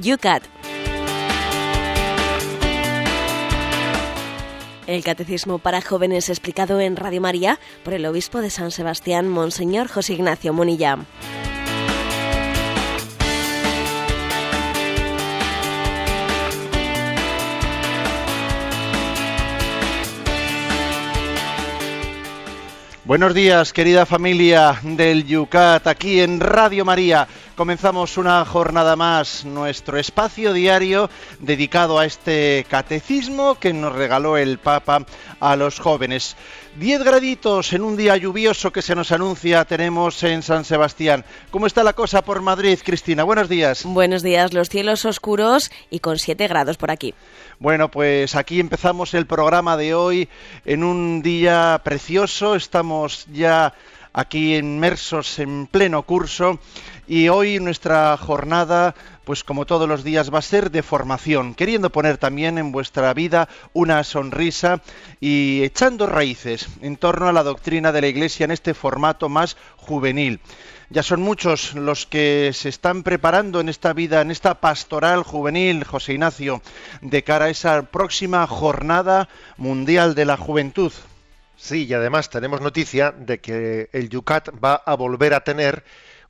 Yucat. El Catecismo para Jóvenes explicado en Radio María por el Obispo de San Sebastián, Monseñor José Ignacio Munilla. Buenos días, querida familia del Yucat, aquí en Radio María. Comenzamos una jornada más, nuestro espacio diario dedicado a este catecismo que nos regaló el Papa a los jóvenes. Diez graditos en un día lluvioso que se nos anuncia tenemos en San Sebastián. ¿Cómo está la cosa por Madrid, Cristina? Buenos días. Buenos días, los cielos oscuros y con siete grados por aquí. Bueno, pues aquí empezamos el programa de hoy en un día precioso. Estamos ya aquí inmersos en pleno curso y hoy nuestra jornada, pues como todos los días, va a ser de formación, queriendo poner también en vuestra vida una sonrisa y echando raíces en torno a la doctrina de la Iglesia en este formato más juvenil. Ya son muchos los que se están preparando en esta vida, en esta pastoral juvenil, José Ignacio, de cara a esa próxima jornada mundial de la juventud. Sí, y además tenemos noticia de que el Yucat va a volver a tener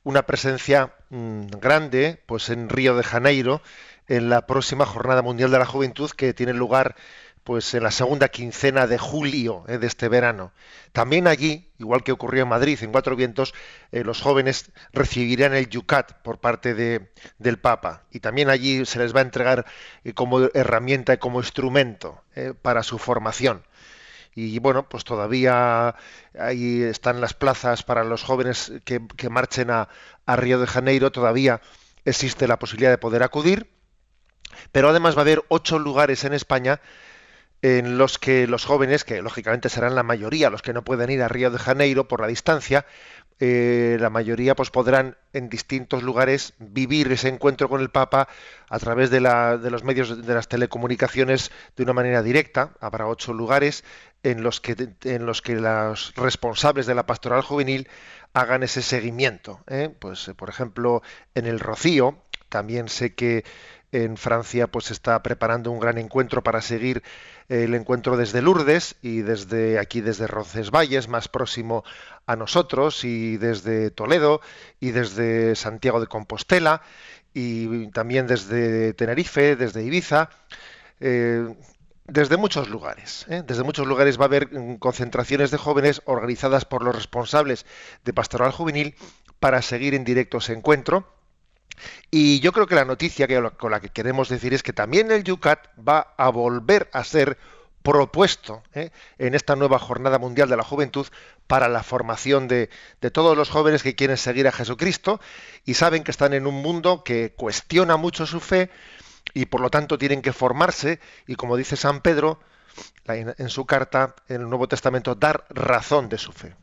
una presencia mmm, grande, pues en Río de Janeiro, en la próxima Jornada Mundial de la Juventud que tiene lugar pues en la segunda quincena de julio eh, de este verano. También allí, igual que ocurrió en Madrid, en Cuatro Vientos, eh, los jóvenes recibirán el yucat por parte de, del Papa y también allí se les va a entregar eh, como herramienta y como instrumento para su formación. Y bueno, pues todavía ahí están las plazas para los jóvenes que, marchen a, a Río de Janeiro, todavía existe la posibilidad de poder acudir, pero además va a haber ocho lugares en España en los que los jóvenes, que lógicamente serán la mayoría los que no pueden ir a Río de Janeiro por la distancia, eh, la mayoría pues podrán en distintos lugares vivir ese encuentro con el Papa a través de, la, de los medios de las telecomunicaciones de una manera directa. Habrá ocho lugares en los que en los que responsables de la pastoral juvenil hagan ese seguimiento. ¿eh? Pues por ejemplo en el Rocío también sé que en Francia pues está preparando un gran encuentro para seguir el encuentro desde Lourdes y desde aquí desde Roncesvalles más próximo a nosotros y desde Toledo y desde Santiago de Compostela y también desde Tenerife, desde Ibiza, eh, desde muchos lugares. ¿eh? Desde muchos lugares va a haber concentraciones de jóvenes organizadas por los responsables de Pastoral Juvenil para seguir en directo ese encuentro y yo creo que la noticia que, con la que queremos decir es que también el Yucat va a volver a ser propuesto ¿eh? en esta nueva Jornada Mundial de la Juventud para la formación de, todos los jóvenes que quieren seguir a Jesucristo y saben que están en un mundo que cuestiona mucho su fe y por lo tanto tienen que formarse y como dice San Pedro en, su carta en el Nuevo Testamento, dar razón de su fe.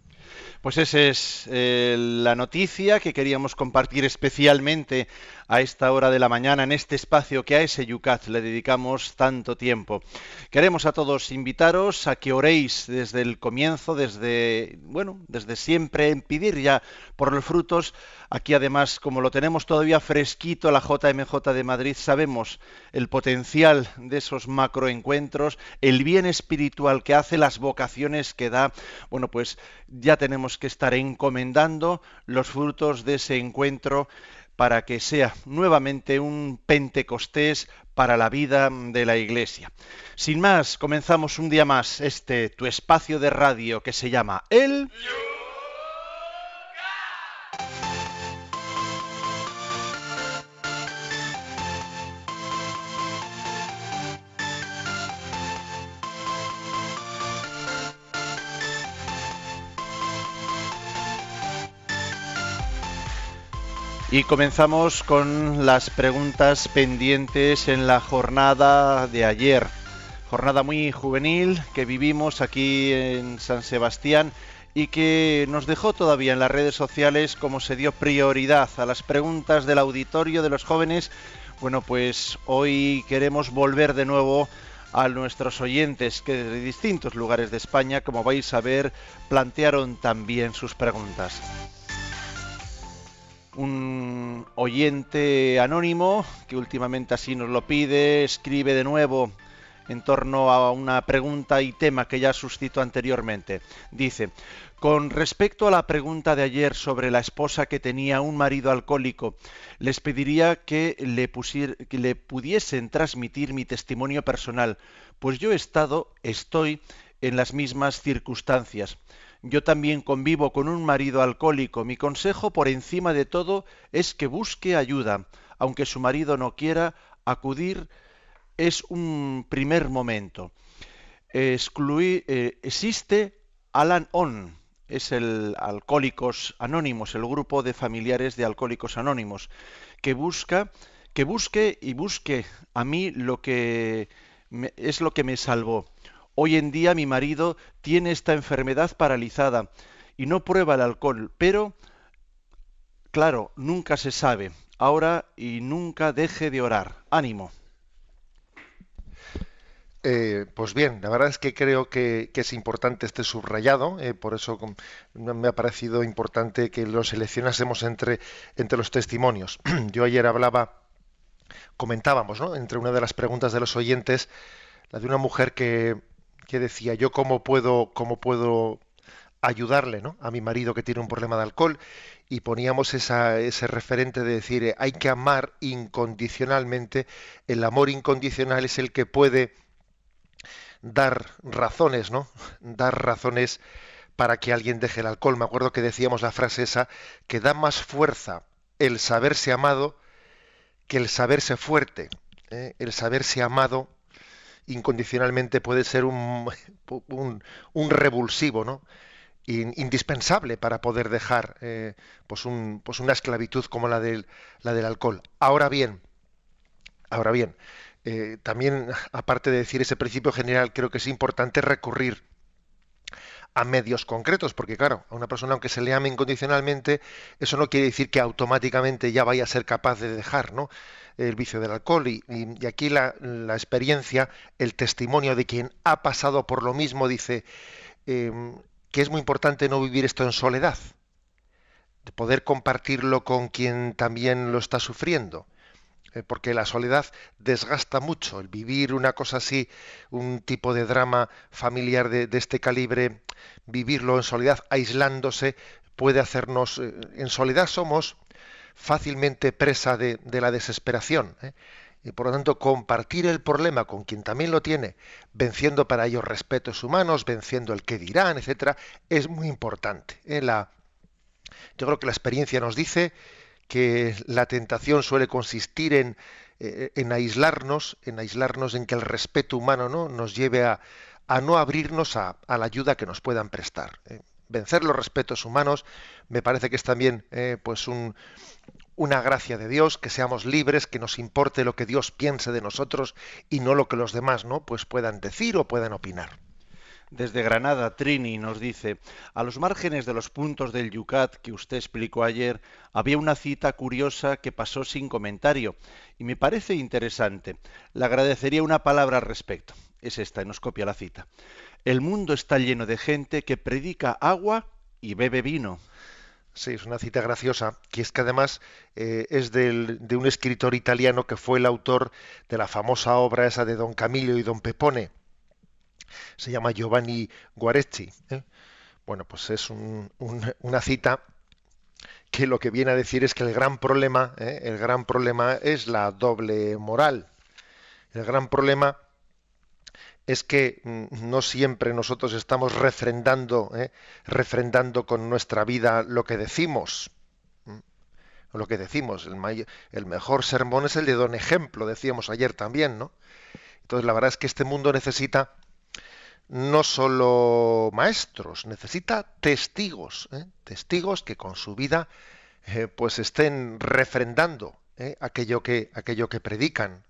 Pues esa es eh, la noticia que queríamos compartir especialmente a esta hora de la mañana en este espacio que a ese Yucat le dedicamos tanto tiempo. Queremos a todos invitaros a que oréis desde el comienzo, desde bueno, desde siempre en pedir ya por los frutos. Aquí además, como lo tenemos todavía fresquito la JMJ de Madrid, sabemos el potencial de esos macroencuentros, el bien espiritual que hace, las vocaciones que da. Bueno, pues ya tenemos que estar encomendando los frutos de ese encuentro para que sea nuevamente un Pentecostés para la vida de la Iglesia. Sin más, comenzamos un día más este tu espacio de radio que se llama El... Y comenzamos con las preguntas pendientes en la jornada de ayer. Jornada muy juvenil que vivimos aquí en San Sebastián y que nos dejó todavía en las redes sociales como se dio prioridad a las preguntas del auditorio de los jóvenes. Bueno, pues hoy queremos volver de nuevo a nuestros oyentes que desde distintos lugares de España, como vais a ver, plantearon también sus preguntas. Un oyente anónimo que últimamente así nos lo pide, escribe de nuevo en torno a una pregunta y tema que ya suscitó anteriormente. Dice, con respecto a la pregunta de ayer sobre la esposa que tenía un marido alcohólico, les pediría que le, que le pudiesen transmitir mi testimonio personal, pues yo he estado, estoy en las mismas circunstancias. Yo también convivo con un marido alcohólico. Mi consejo por encima de todo es que busque ayuda. Aunque su marido no quiera acudir, es un primer momento. Eh, existe Alan On, es el Alcohólicos Anónimos, el grupo de familiares de Alcohólicos Anónimos, que busca, que busque y busque a mí lo que es lo que me salvó. Hoy en día mi marido tiene esta enfermedad paralizada y no prueba el alcohol, pero, claro, nunca se sabe. Ahora y nunca deje de orar. Ánimo. Eh, pues bien, la verdad es que creo que, es importante este subrayado, eh, por eso me ha parecido importante que lo seleccionásemos entre, entre los testimonios. Yo ayer hablaba, comentábamos, ¿no? entre una de las preguntas de los oyentes, la de una mujer que, que decía yo cómo puedo, cómo puedo ayudarle ¿no? a mi marido que tiene un problema de alcohol y poníamos esa, ese referente de decir eh, hay que amar incondicionalmente, el amor incondicional es el que puede dar razones, ¿no? Dar razones para que alguien deje el alcohol. Me acuerdo que decíamos la frase esa, que da más fuerza el saberse amado que el saberse fuerte. ¿eh? El saberse amado incondicionalmente puede ser un, un, revulsivo, ¿no? indispensable para poder dejar eh, pues, un, pues una esclavitud como la del, la del alcohol. Ahora bien, ahora bien, eh, también aparte de decir ese principio general, creo que es importante recurrir a medios concretos, porque claro, a una persona aunque se le ame incondicionalmente, eso no quiere decir que automáticamente ya vaya a ser capaz de dejar, ¿no? el vicio del alcohol. Y, aquí la, experiencia, el testimonio de quien ha pasado por lo mismo dice em, que es muy importante no vivir esto en soledad, de poder compartirlo con quien también lo está sufriendo porque la soledad desgasta mucho. El vivir una cosa así, un tipo de drama familiar de, este calibre, vivirlo en soledad, aislándose, puede hacernos... Eh, en soledad somos fácilmente presa de, la desesperación. ¿eh? Y por lo tanto, compartir el problema con quien también lo tiene, venciendo para ello respetos humanos, venciendo el que dirán, etcétera, es muy importante. ¿eh? La, yo creo que la experiencia nos dice que la tentación suele consistir en, eh, en aislarnos, en aislarnos, en que el respeto humano ¿no? nos lleve a, a no abrirnos a, la ayuda que nos puedan prestar vencer los respetos humanos me parece que es también eh, pues un, una gracia de Dios que seamos libres que nos importe lo que Dios piense de nosotros y no lo que los demás no pues puedan decir o puedan opinar desde Granada, Trini nos dice, a los márgenes de los puntos del Yucat que usted explicó ayer, había una cita curiosa que pasó sin comentario y me parece interesante. Le agradecería una palabra al respecto. Es esta, nos copia la cita. El mundo está lleno de gente que predica agua y bebe vino. Sí, es una cita graciosa, que es que además eh, es de un escritor italiano que fue el autor de la famosa obra esa de Don Camillo y Don Pepone. Se llama Giovanni Guarecci. ¿eh? Bueno, pues es una cita que lo que viene a decir es que el gran problema, ¿eh? el gran problema es la doble moral. El gran problema es que mm, no siempre nosotros estamos refrendando, ¿eh? refrendando con nuestra vida lo que decimos. Lo que decimos, el, el, mejor sermón es el de don ejemplo, decíamos ayer también, ¿no? Entonces la verdad es que este mundo necesita no solo maestros, necesita testigos, ¿eh? testigos que con su vida eh, pues estén refrendando aquello que aquello que predican,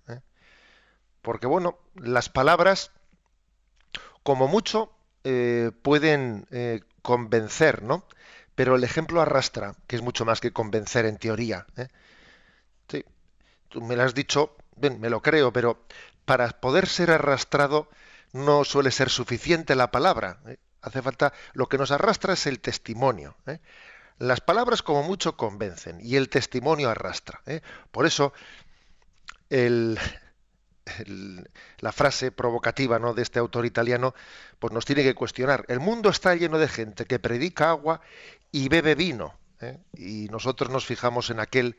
porque bueno, las palabras como mucho eh, pueden eh, convencer, ¿no? Pero el ejemplo arrastra, que es mucho más que convencer en teoría. ¿eh? Sí, tú me lo has dicho, bien, me lo creo, pero para poder ser arrastrado no suele ser suficiente la palabra. Hace falta, lo que nos arrastra es el testimonio. Las palabras como mucho convencen y el testimonio arrastra. ¿eh? Por eso el, la frase provocativa ¿no? de este autor italiano pues nos tiene que cuestionar. El mundo está lleno de gente que predica agua y bebe vino. ¿eh? Y nosotros nos fijamos en aquel,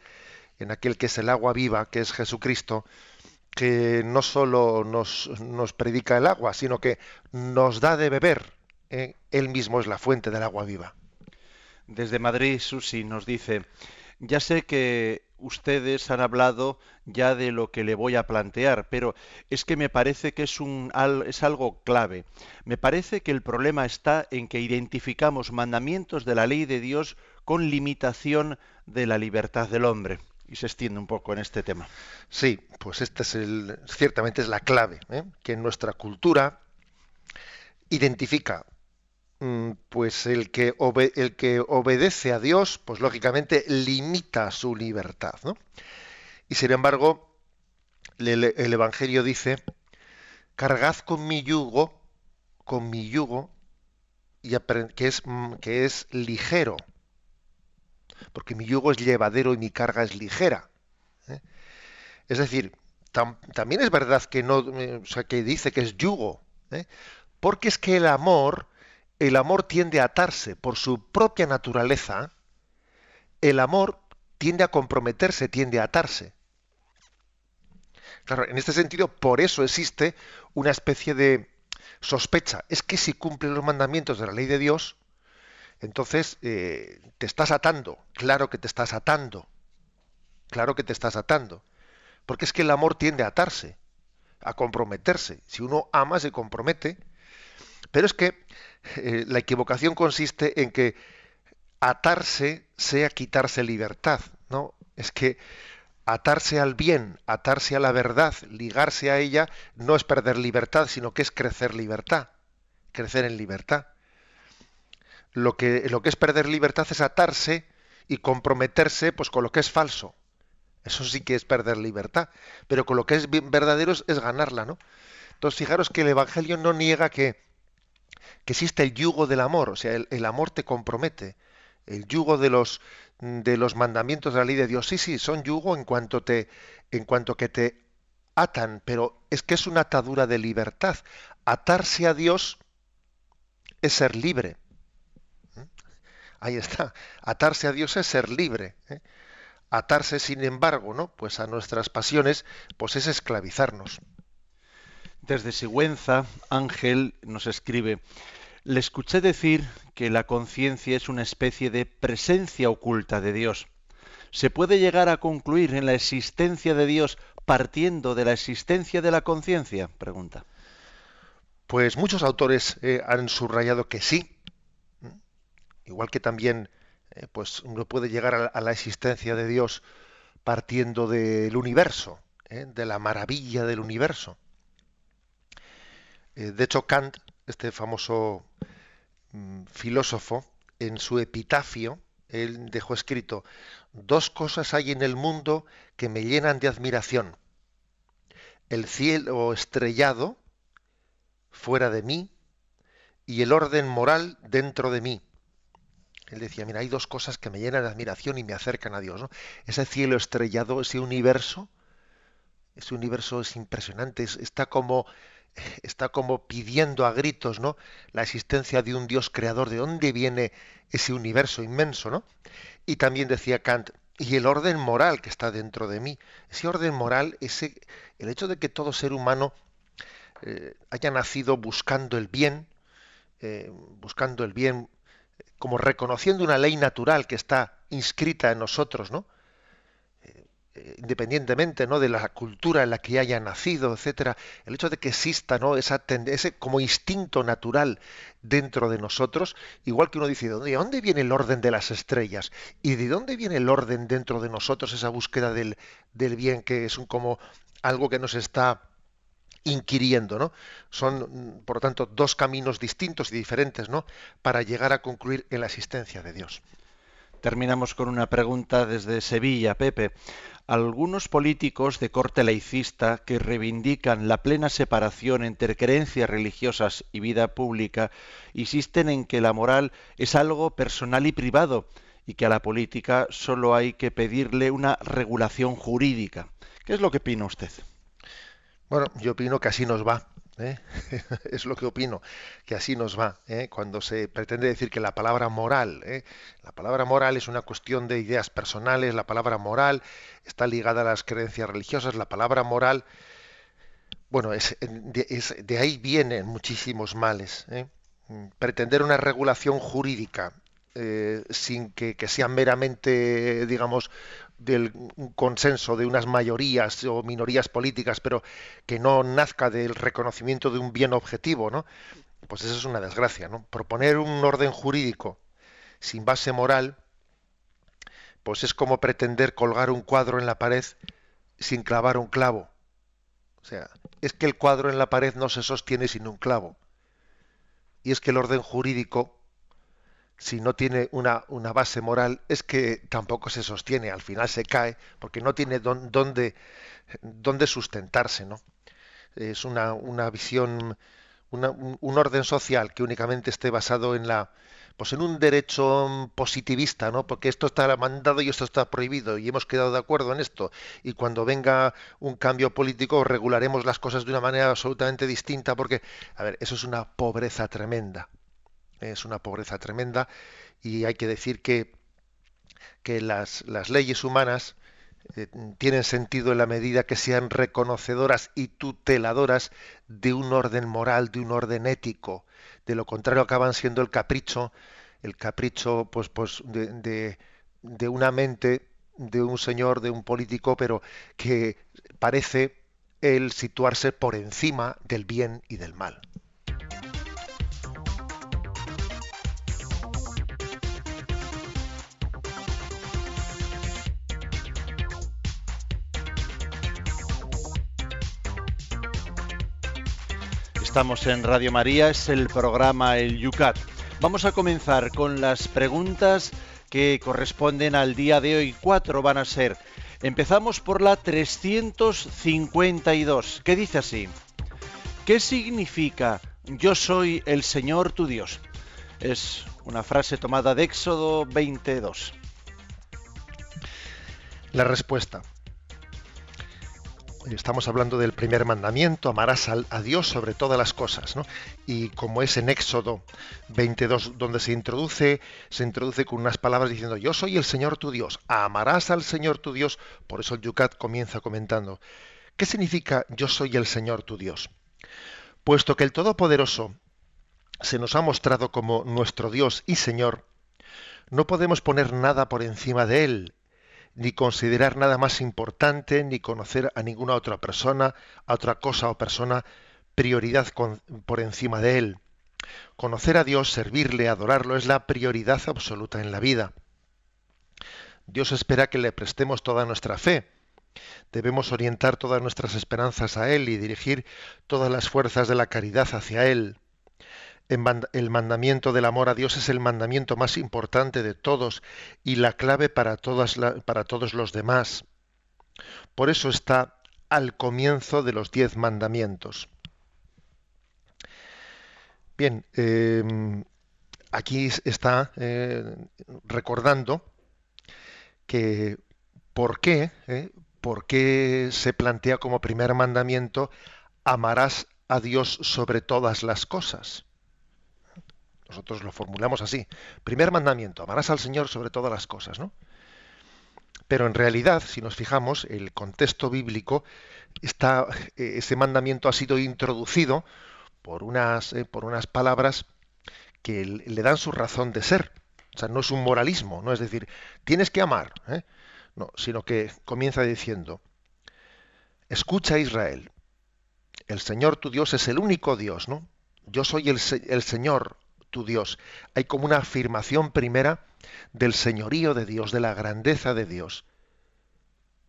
en aquel que es el agua viva, que es Jesucristo, que no solo nos, predica el agua, sino que nos da de beber. ¿eh? Él mismo es la fuente del agua viva. Desde Madrid, Susi nos dice, ya sé que ustedes han hablado ya de lo que le voy a plantear, pero es que me parece que es, un, es algo clave. Me parece que el problema está en que identificamos mandamientos de la ley de Dios con limitación de la libertad del hombre. Y se extiende un poco en este tema. Sí, pues este es el, ciertamente es la clave, ¿eh? que nuestra cultura identifica Mm, pues el que, el que obedece a Dios, pues lógicamente limita su libertad. Y sin embargo, el, Evangelio dice, cargad con mi yugo, con mi yugo, y que, es, mm, que es ligero, porque mi yugo es llevadero y mi carga es ligera. ¿eh? Es decir, también es verdad que no, eh, o sea, que dice que es yugo, ¿eh? porque es que el amor el amor tiende a atarse por su propia naturaleza, el amor tiende a comprometerse, tiende a atarse. Claro, en este sentido, por eso existe una especie de sospecha. Es que si cumple los mandamientos de la ley de Dios, entonces eh, te estás atando. Claro que te estás atando. Claro que te estás atando. Porque es que el amor tiende a atarse, a comprometerse. Si uno ama, se compromete. Pero es que eh, la equivocación consiste en que atarse sea quitarse libertad, ¿no? Es que atarse al bien, atarse a la verdad, ligarse a ella, no es perder libertad, sino que es crecer libertad, crecer en libertad. Lo que, lo que es perder libertad es atarse y comprometerse pues, con lo que es falso. Eso sí que es perder libertad, pero con lo que es verdadero es, ganarla, ¿no? Entonces, fijaros que el Evangelio no niega que, que existe el yugo del amor, o sea, el, amor te compromete, el yugo de los de los mandamientos de la ley de Dios. Sí, sí, son yugo en cuanto te en cuanto que te atan, pero es que es una atadura de libertad. Atarse a Dios es ser libre. Ahí está. Atarse a Dios es ser libre. ¿eh? Atarse, sin embargo, ¿no? Pues a nuestras pasiones, pues es esclavizarnos. Desde Sigüenza, Ángel nos escribe, le escuché decir que la conciencia es una especie de presencia oculta de Dios. ¿Se puede llegar a concluir en la existencia de Dios partiendo de la existencia de la conciencia? Pregunta. Pues muchos autores eh, han subrayado que sí. Igual que también eh, pues uno puede llegar a, la existencia de Dios partiendo del universo, eh, de la maravilla del universo. Eh, de hecho, Kant, este famoso mm, filósofo, en su epitafio, él dejó escrito, dos cosas hay en el mundo que me llenan de admiración. El cielo estrellado fuera de mí y el orden moral dentro de mí. Él decía, mira, hay dos cosas que me llenan de admiración y me acercan a Dios. Ese cielo estrellado, ese universo, ese universo es impresionante, está como está como pidiendo a gritos, ¿no? La existencia de un Dios creador, de dónde viene ese universo inmenso, ¿no? Y también decía Kant, y el orden moral que está dentro de mí, ese orden moral, ese, el hecho de que todo ser humano eh, haya nacido buscando el bien, eh, buscando el bien, como reconociendo una ley natural que está inscrita en nosotros, ¿no? Eh, independientemente ¿no? de la cultura en la que haya nacido, etcétera, el hecho de que exista ¿no? esa ese como instinto natural dentro de nosotros, igual que uno dice, ¿de dónde viene el orden de las estrellas? ¿Y de dónde viene el orden dentro de nosotros, esa búsqueda del, del bien, que es un, como algo que nos está inquiriendo, ¿no? Son, por lo tanto, dos caminos distintos y diferentes, ¿no? Para llegar a concluir en la existencia de Dios. Terminamos con una pregunta desde Sevilla, Pepe. Algunos políticos de corte laicista que reivindican la plena separación entre creencias religiosas y vida pública insisten en que la moral es algo personal y privado y que a la política solo hay que pedirle una regulación jurídica. ¿Qué es lo que opina usted? Bueno, yo opino que así nos va. ¿eh? es lo que opino, que así nos va. ¿eh? Cuando se pretende decir que la palabra moral, ¿eh? la palabra moral es una cuestión de ideas personales, la palabra moral está ligada a las creencias religiosas, la palabra moral, bueno, es, de, ahí vienen muchísimos males. Pretender una regulación jurídica sin que, que, sea meramente, digamos, del consenso de unas mayorías o minorías políticas, pero que no nazca del reconocimiento de un bien objetivo, ¿no? Pues eso es una desgracia, ¿no? Proponer un orden jurídico sin base moral, pues es como pretender colgar un cuadro en la pared sin clavar un clavo. O sea, es que el cuadro en la pared no se sostiene sin un clavo. Y es que el orden jurídico si no tiene una, una, base moral, es que tampoco se sostiene, al final se cae, porque no tiene dónde, sustentarse, ¿no? Es una, una visión, una, un orden social que únicamente esté basado en la pues en un derecho positivista, ¿no? Porque esto está mandado y esto está prohibido y hemos quedado de acuerdo en esto y cuando venga un cambio político regularemos las cosas de una manera absolutamente distinta porque a ver, eso es una pobreza tremenda es una pobreza tremenda y hay que decir que, que las, las leyes humanas eh, tienen sentido en la medida que sean reconocedoras y tuteladoras de un orden moral, de un orden ético. De lo contrario acaban siendo el capricho, el capricho pues, pues de, de, de una mente de un señor, de un político, pero que parece el situarse por encima del bien y del mal. Estamos en Radio María, es el programa El Yucat. Vamos a comenzar con las preguntas que corresponden al día de hoy. Cuatro van a ser. Empezamos por la 352, que dice así. ¿Qué significa yo soy el Señor tu Dios? Es una frase tomada de Éxodo 22. La respuesta estamos hablando del primer mandamiento, amarás a Dios sobre todas las cosas, ¿no? Y como es en Éxodo 22 donde se introduce, se introduce con unas palabras diciendo, yo soy el Señor tu Dios, amarás al Señor tu Dios, por eso el Yucat comienza comentando, ¿qué significa yo soy el Señor tu Dios? Puesto que el Todopoderoso se nos ha mostrado como nuestro Dios y Señor, no podemos poner nada por encima de Él, ni considerar nada más importante, ni conocer a ninguna otra persona, a otra cosa o persona, prioridad por encima de Él. Conocer a Dios, servirle, adorarlo, es la prioridad absoluta en la vida. Dios espera que le prestemos toda nuestra fe. Debemos orientar todas nuestras esperanzas a Él y dirigir todas las fuerzas de la caridad hacia Él el mandamiento del amor a Dios es el mandamiento más importante de todos y la clave para, todos los demás. Por eso está al comienzo de los diez mandamientos. Bien, em, aquí está eh, recordando que por qué, eh, por qué se plantea como primer mandamiento amarás a Dios sobre todas las cosas. Nosotros lo formulamos así. Primer mandamiento, amarás al Señor sobre todas las cosas, ¿no? Pero en realidad, si nos fijamos, el contexto bíblico está, eh, ese mandamiento ha sido introducido por unas, eh, por unas palabras que le dan su razón de ser. O sea, no es un moralismo, no es decir, tienes que amar, ¿eh? no, sino que comienza diciendo, escucha Israel, el Señor tu Dios es el único Dios, ¿no? Yo soy el, el Señor, tu Dios. Hay como una afirmación primera del señorío de Dios, de la grandeza de Dios.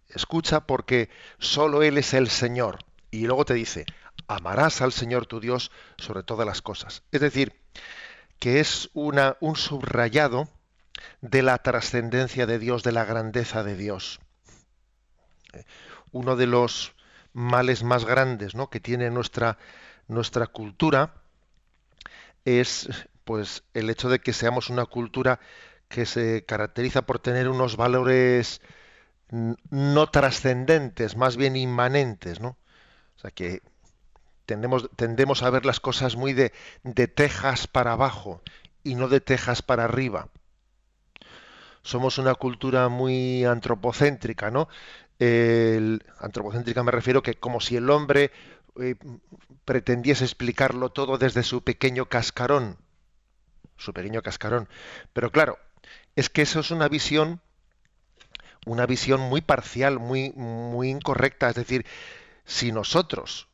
Escucha porque solo Él es el Señor. Y luego te dice, amarás al Señor tu Dios sobre todas las cosas. Es decir, que es una, un subrayado de la trascendencia de Dios, de la grandeza de Dios. Uno de los males más grandes ¿no? que tiene nuestra, nuestra cultura es pues el hecho de que seamos una cultura que se caracteriza por tener unos valores no trascendentes, más bien inmanentes, ¿no? O sea que tendemos, tendemos a ver las cosas muy de, de tejas para abajo y no de tejas para arriba. Somos una cultura muy antropocéntrica, ¿no? El, antropocéntrica me refiero que como si el hombre eh, pretendiese explicarlo todo desde su pequeño cascarón, su pequeño cascarón. Pero claro, es que eso es una visión, una visión muy parcial, muy, muy incorrecta. Es decir, si nosotros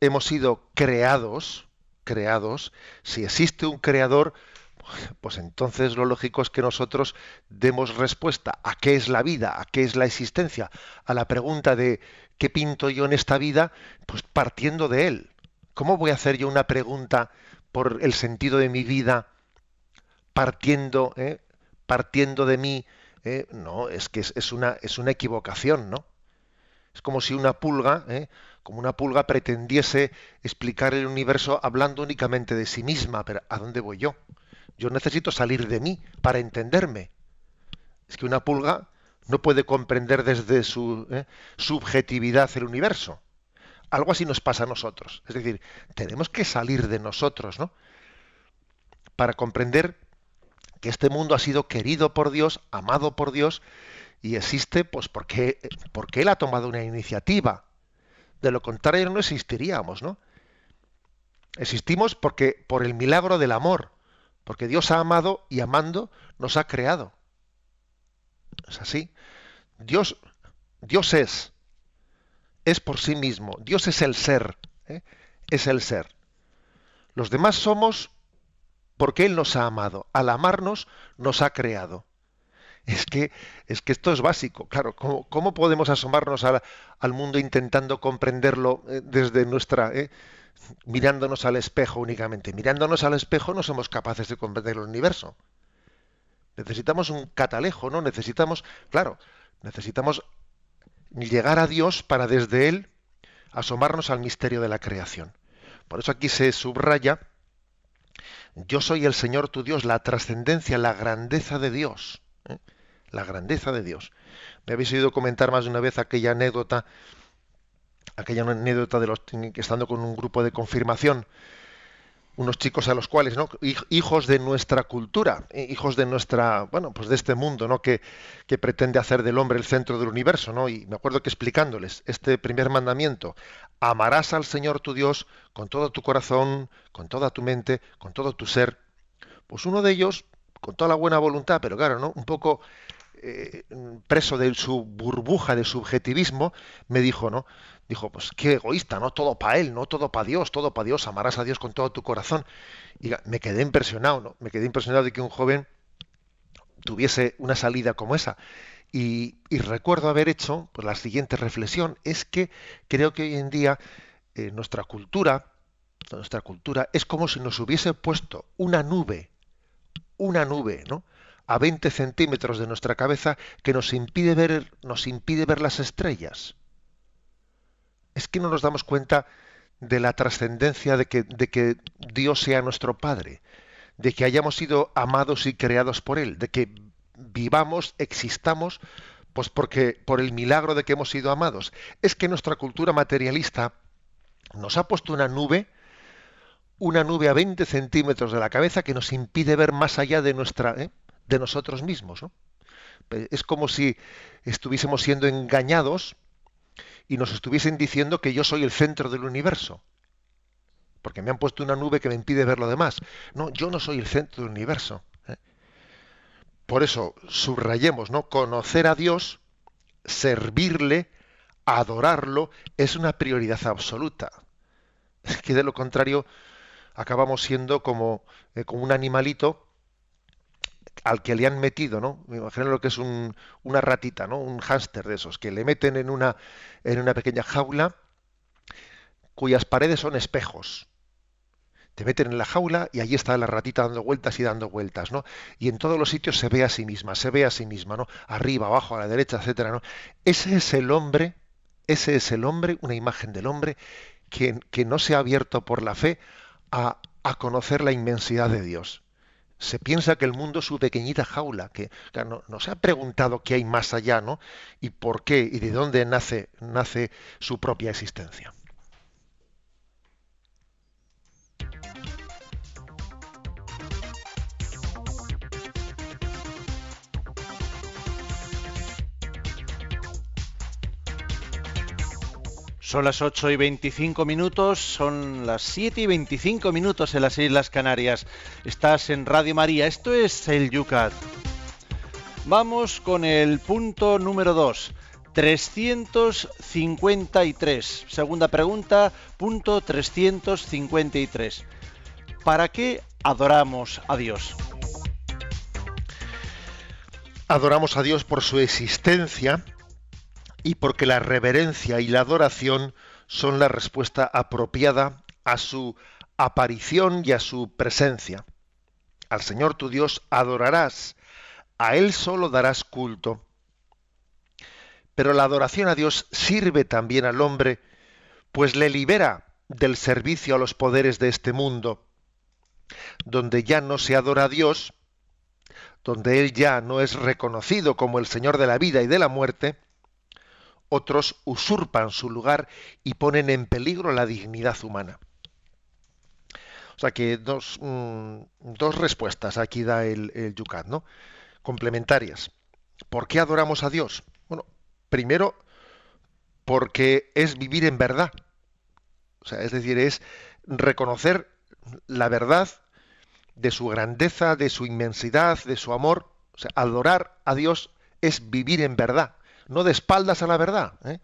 hemos sido creados, creados, si existe un creador, pues entonces lo lógico es que nosotros demos respuesta a qué es la vida, a qué es la existencia, a la pregunta de qué pinto yo en esta vida, pues partiendo de él. ¿Cómo voy a hacer yo una pregunta por el sentido de mi vida partiendo, eh, partiendo de mí? Eh? No, es que es, una, es una equivocación, ¿no? Es como si una pulga, eh, como una pulga pretendiese explicar el universo hablando únicamente de sí misma, pero ¿a dónde voy yo? Yo necesito salir de mí para entenderme. Es que una pulga no puede comprender desde su ¿eh? subjetividad el universo. Algo así nos pasa a nosotros. Es decir, tenemos que salir de nosotros, ¿no? Para comprender que este mundo ha sido querido por Dios, amado por Dios, y existe pues porque, porque Él ha tomado una iniciativa. De lo contrario no existiríamos, ¿no? Existimos porque por el milagro del amor, porque Dios ha amado y amando nos ha creado. Es así. Dios, Dios es. Es por sí mismo. Dios es el ser. ¿eh? Es el ser. Los demás somos porque Él nos ha amado. Al amarnos nos ha creado. Es que, es que esto es básico. Claro, ¿cómo, podemos asomarnos al mundo intentando comprenderlo eh, desde nuestra... Eh, mirándonos al espejo únicamente. Mirándonos al espejo no somos capaces de comprender el universo. Necesitamos un catalejo, ¿no? Necesitamos, claro, necesitamos llegar a Dios para desde Él asomarnos al misterio de la creación. Por eso aquí se subraya, yo soy el Señor tu Dios, la trascendencia, la grandeza de Dios. ¿eh? La grandeza de Dios. Me habéis oído comentar más de una vez aquella anécdota aquella anécdota de los que estando con un grupo de confirmación, unos chicos a los cuales, ¿no? hijos de nuestra cultura, eh, hijos de nuestra, bueno, pues de este mundo, ¿no? Que, que, pretende hacer del hombre el centro del universo, ¿no? Y me acuerdo que explicándoles este primer mandamiento, amarás al Señor tu Dios con todo tu corazón, con toda tu mente, con todo tu ser. Pues uno de ellos, con toda la buena voluntad, pero claro, ¿no? Un poco eh, preso de su burbuja de subjetivismo, me dijo, ¿no? Dijo, pues qué egoísta, ¿no? Todo para él, no todo para Dios, todo para Dios, amarás a Dios con todo tu corazón. Y me quedé impresionado, ¿no? Me quedé impresionado de que un joven tuviese una salida como esa. Y, recuerdo haber hecho pues, la siguiente reflexión, es que creo que hoy en día eh, nuestra cultura, nuestra cultura es como si nos hubiese puesto una nube, una nube, ¿no? A 20 centímetros de nuestra cabeza que nos impide ver, nos impide ver las estrellas. Es que no nos damos cuenta de la trascendencia de que, Dios sea nuestro Padre, de que hayamos sido amados y creados por Él, de que vivamos, existamos, pues porque por el milagro de que hemos sido amados. Es que nuestra cultura materialista nos ha puesto una nube, una nube a 20 centímetros de la cabeza que nos impide ver más allá de nuestra, ¿eh? De nosotros mismos. ¿no? Es como si estuviésemos siendo engañados y nos estuviesen diciendo que yo soy el centro del universo. Porque me han puesto una nube que me impide ver lo demás. No, yo no soy el centro del universo. ¿eh? Por eso, subrayemos, ¿no? Conocer a Dios, servirle, adorarlo, es una prioridad absoluta. Es que de lo contrario, acabamos siendo como, eh, como un animalito al que le han metido, ¿no? Me imagino lo que es una ratita, ¿no? Un hámster de esos, que le meten en una, en una pequeña jaula cuyas paredes son espejos. Te meten en la jaula y allí está la ratita dando vueltas y dando vueltas, ¿no? Y en todos los sitios se ve a sí misma, se ve a sí misma, ¿no? Arriba, abajo, a la derecha, etcétera, ¿no? Ese es el hombre, ese es el hombre, una imagen del hombre que, que no se ha abierto por la fe a, a conocer la inmensidad de Dios se piensa que el mundo es su pequeñita jaula, que no, se ha preguntado qué hay más allá, ¿no? Y por qué y de dónde nace, nace su propia existencia. Son las 8 y 25 minutos, son las 7 y 25 minutos en las Islas Canarias. Estás en Radio María, esto es el Yucat. Vamos con el punto número 2, 353. Segunda pregunta, punto 353. ¿Para qué adoramos a Dios? Adoramos a Dios por su existencia y porque la reverencia y la adoración son la respuesta apropiada a su aparición y a su presencia. Al Señor tu Dios adorarás, a Él solo darás culto. Pero la adoración a Dios sirve también al hombre, pues le libera del servicio a los poderes de este mundo, donde ya no se adora a Dios, donde Él ya no es reconocido como el Señor de la vida y de la muerte, otros usurpan su lugar y ponen en peligro la dignidad humana. O sea que dos, mm, dos respuestas aquí da el, el Yucat, ¿no? Complementarias. ¿Por qué adoramos a Dios? Bueno, primero, porque es vivir en verdad. O sea, es decir, es reconocer la verdad de su grandeza, de su inmensidad, de su amor. O sea, adorar a Dios es vivir en verdad no de espaldas a la verdad. ¿eh?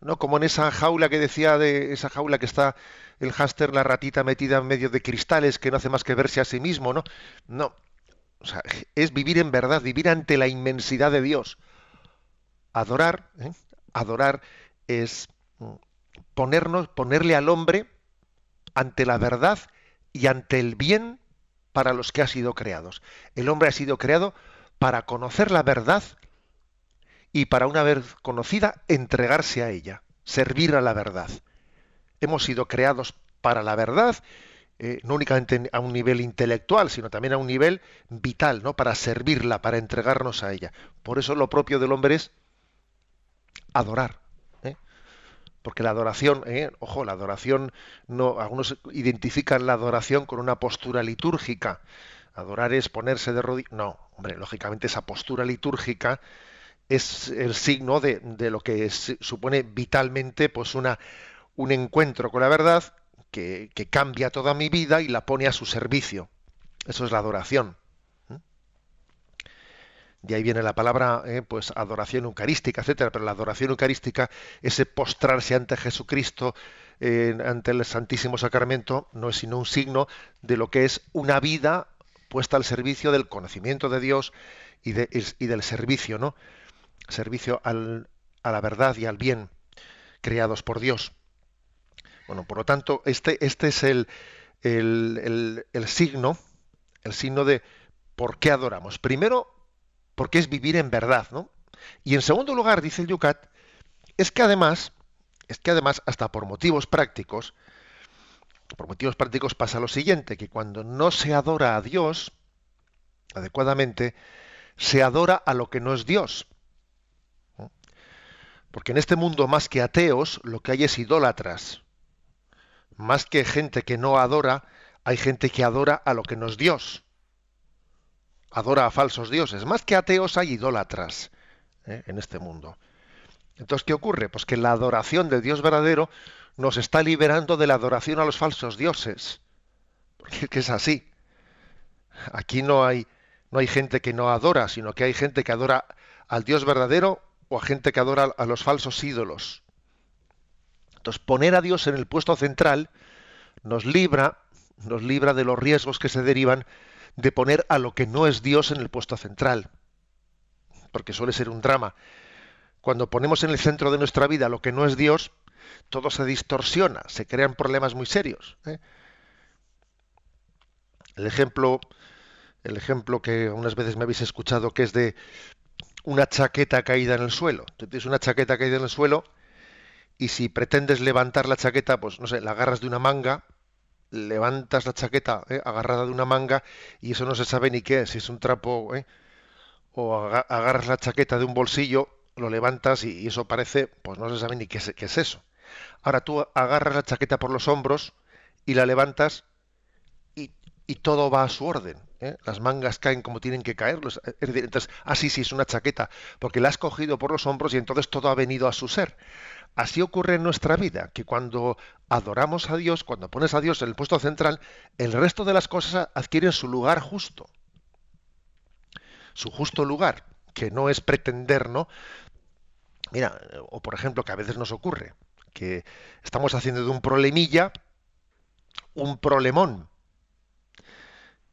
No como en esa jaula que decía de esa jaula que está el háster, la ratita metida en medio de cristales que no hace más que verse a sí mismo, ¿no? No. O sea, es vivir en verdad, vivir ante la inmensidad de Dios. Adorar, ¿eh? adorar es mm, ponernos, ponerle al hombre ante la verdad y ante el bien para los que ha sido creados. El hombre ha sido creado para conocer la verdad y para una vez conocida entregarse a ella, servir a la verdad. Hemos sido creados para la verdad, eh, no únicamente a un nivel intelectual, sino también a un nivel vital, ¿no? Para servirla, para entregarnos a ella. Por eso lo propio del hombre es adorar. ¿eh? Porque la adoración, ¿eh? ojo, la adoración, no, algunos identifican la adoración con una postura litúrgica. Adorar es ponerse de rodillas. No, hombre, lógicamente esa postura litúrgica es el signo de, lo que supone vitalmente pues una, un encuentro con la verdad que, cambia toda mi vida y la pone a su servicio. Eso es la adoración. De ahí viene la palabra, eh, pues adoración eucarística, etcétera. Pero la adoración eucarística, ese postrarse ante Jesucristo, ante el Santísimo Sacramento, no es sino un signo de lo que es una vida puesta al servicio del conocimiento de Dios y, de, y del servicio, ¿no? Servicio al, a la verdad y al bien creados por Dios. Bueno, por lo tanto, este, este es el, el, el, signo, el signo de por qué adoramos. Primero, porque es vivir en verdad, ¿no? Y en segundo lugar, dice el Yucat, es que además, es que además, hasta por motivos prácticos, por motivos prácticos pasa lo siguiente, que cuando no se adora a Dios adecuadamente, se adora a lo que no es Dios. Porque en este mundo más que ateos, lo que hay es idólatras. Más que gente que no adora, hay gente que adora a lo que no es Dios. Adora a falsos dioses. Más que ateos hay idólatras ¿eh? en este mundo. Entonces, ¿qué ocurre? Pues que la adoración del Dios verdadero nos está liberando de la adoración a los falsos dioses. Porque es así. Aquí no hay, no hay gente que no adora, sino que hay gente que adora al Dios verdadero o a gente que adora a los falsos ídolos. Entonces, poner a Dios en el puesto central nos libra, nos libra de los riesgos que se derivan de poner a lo que no es Dios en el puesto central. Porque suele ser un drama. Cuando ponemos en el centro de nuestra vida lo que no es Dios, todo se distorsiona, se crean problemas muy serios. ¿eh? El ejemplo, el ejemplo que unas veces me habéis escuchado, que es de una chaqueta caída en el suelo. Tú tienes una chaqueta caída en el suelo y si pretendes levantar la chaqueta, pues no sé, la agarras de una manga levantas la chaqueta ¿eh? agarrada de una manga y eso no se sabe ni qué es, si es un trapo, ¿eh? o agarras la chaqueta de un bolsillo, lo levantas y, eso parece, pues no se sabe ni qué es, qué es eso. Ahora tú agarras la chaqueta por los hombros y la levantas y todo va a su orden. ¿Eh? Las mangas caen como tienen que caer. entonces, así sí, sí, es una chaqueta, porque la has cogido por los hombros y entonces todo ha venido a su ser. Así ocurre en nuestra vida, que cuando adoramos a Dios, cuando pones a Dios en el puesto central, el resto de las cosas adquieren su lugar justo. Su justo lugar, que no es pretender, ¿no? Mira, o por ejemplo, que a veces nos ocurre, que estamos haciendo de un problemilla un problemón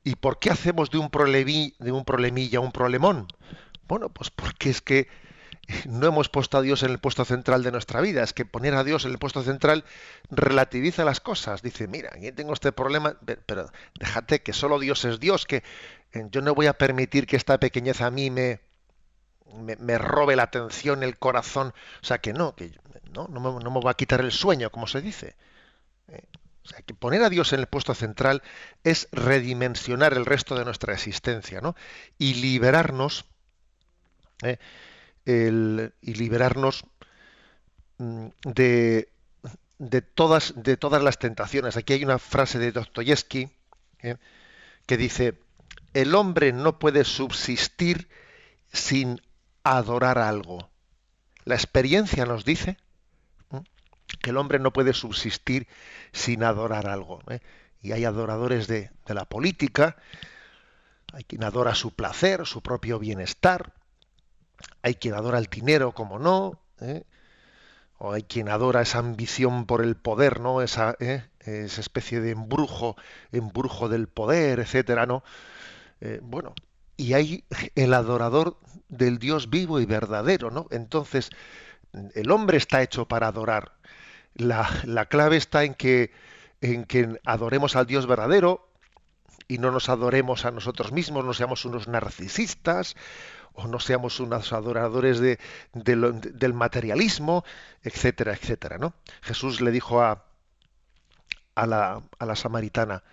¿Y por qué hacemos de un, de un problemilla un problemón? Bueno, pues porque es que no hemos puesto a Dios en el puesto central de nuestra vida. Es que poner a Dios en el puesto central relativiza las cosas. Dice, mira, aquí tengo este problema, pero déjate que solo Dios es Dios, que eh, yo no voy a permitir que esta pequeñez a mí me, me, robe la atención, el corazón. O sea, que no, que no, no me, no me va a quitar el sueño, como se dice. Que poner a Dios en el puesto central es redimensionar el resto de nuestra existencia, ¿no? Y liberarnos, ¿eh? y liberarnos mm, de, de, todas, de todas las tentaciones. Aquí hay una frase de Dostoyevsky ¿eh? que dice: el hombre no puede subsistir sin adorar algo. La experiencia nos dice que el hombre no puede subsistir sin adorar algo. ¿eh? Y hay adoradores de, la política, hay quien adora su placer, su propio bienestar, hay quien adora el dinero, como no, ¿eh? o hay quien adora esa ambición por el poder, ¿no? Esa, ¿eh? esa especie de embrujo, embrujo del poder, etcétera, ¿no? bueno, y hay el adorador del Dios vivo y verdadero, ¿no? Entonces, el hombre está hecho para adorar, la, clave está en que, en que adoremos al Dios verdadero y no nos adoremos a nosotros mismos, no seamos unos narcisistas o no seamos unos adoradores de, del materialismo, etcétera, etcétera. ¿no? Jesús le dijo a, a, la, a la samaritana,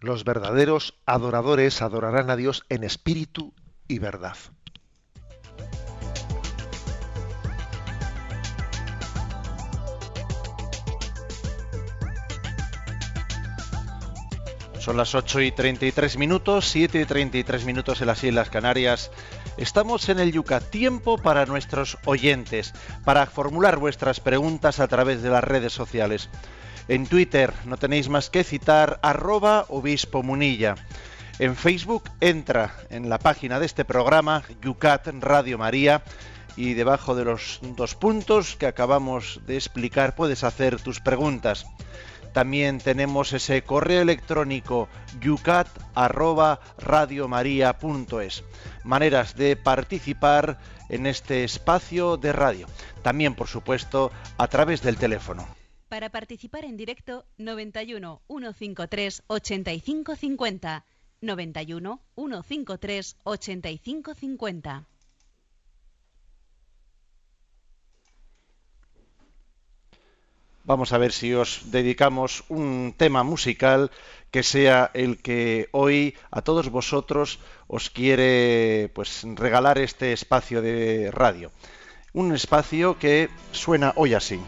los verdaderos adoradores adorarán a Dios en espíritu y verdad. Son las 8 y 33 minutos, 7 y 33 minutos en las Islas Canarias. Estamos en el Yuca. Tiempo para nuestros oyentes, para formular vuestras preguntas a través de las redes sociales. En Twitter no tenéis más que citar arroba obispo munilla. En Facebook entra en la página de este programa, Yucat Radio María, y debajo de los dos puntos que acabamos de explicar puedes hacer tus preguntas. También tenemos ese correo electrónico yucat@radiomaria.es. Maneras de participar en este espacio de radio. También, por supuesto, a través del teléfono. Para participar en directo 91 153 8550 91 153 8550 Vamos a ver si os dedicamos un tema musical que sea el que hoy a todos vosotros os quiere pues regalar este espacio de radio. Un espacio que suena hoy así.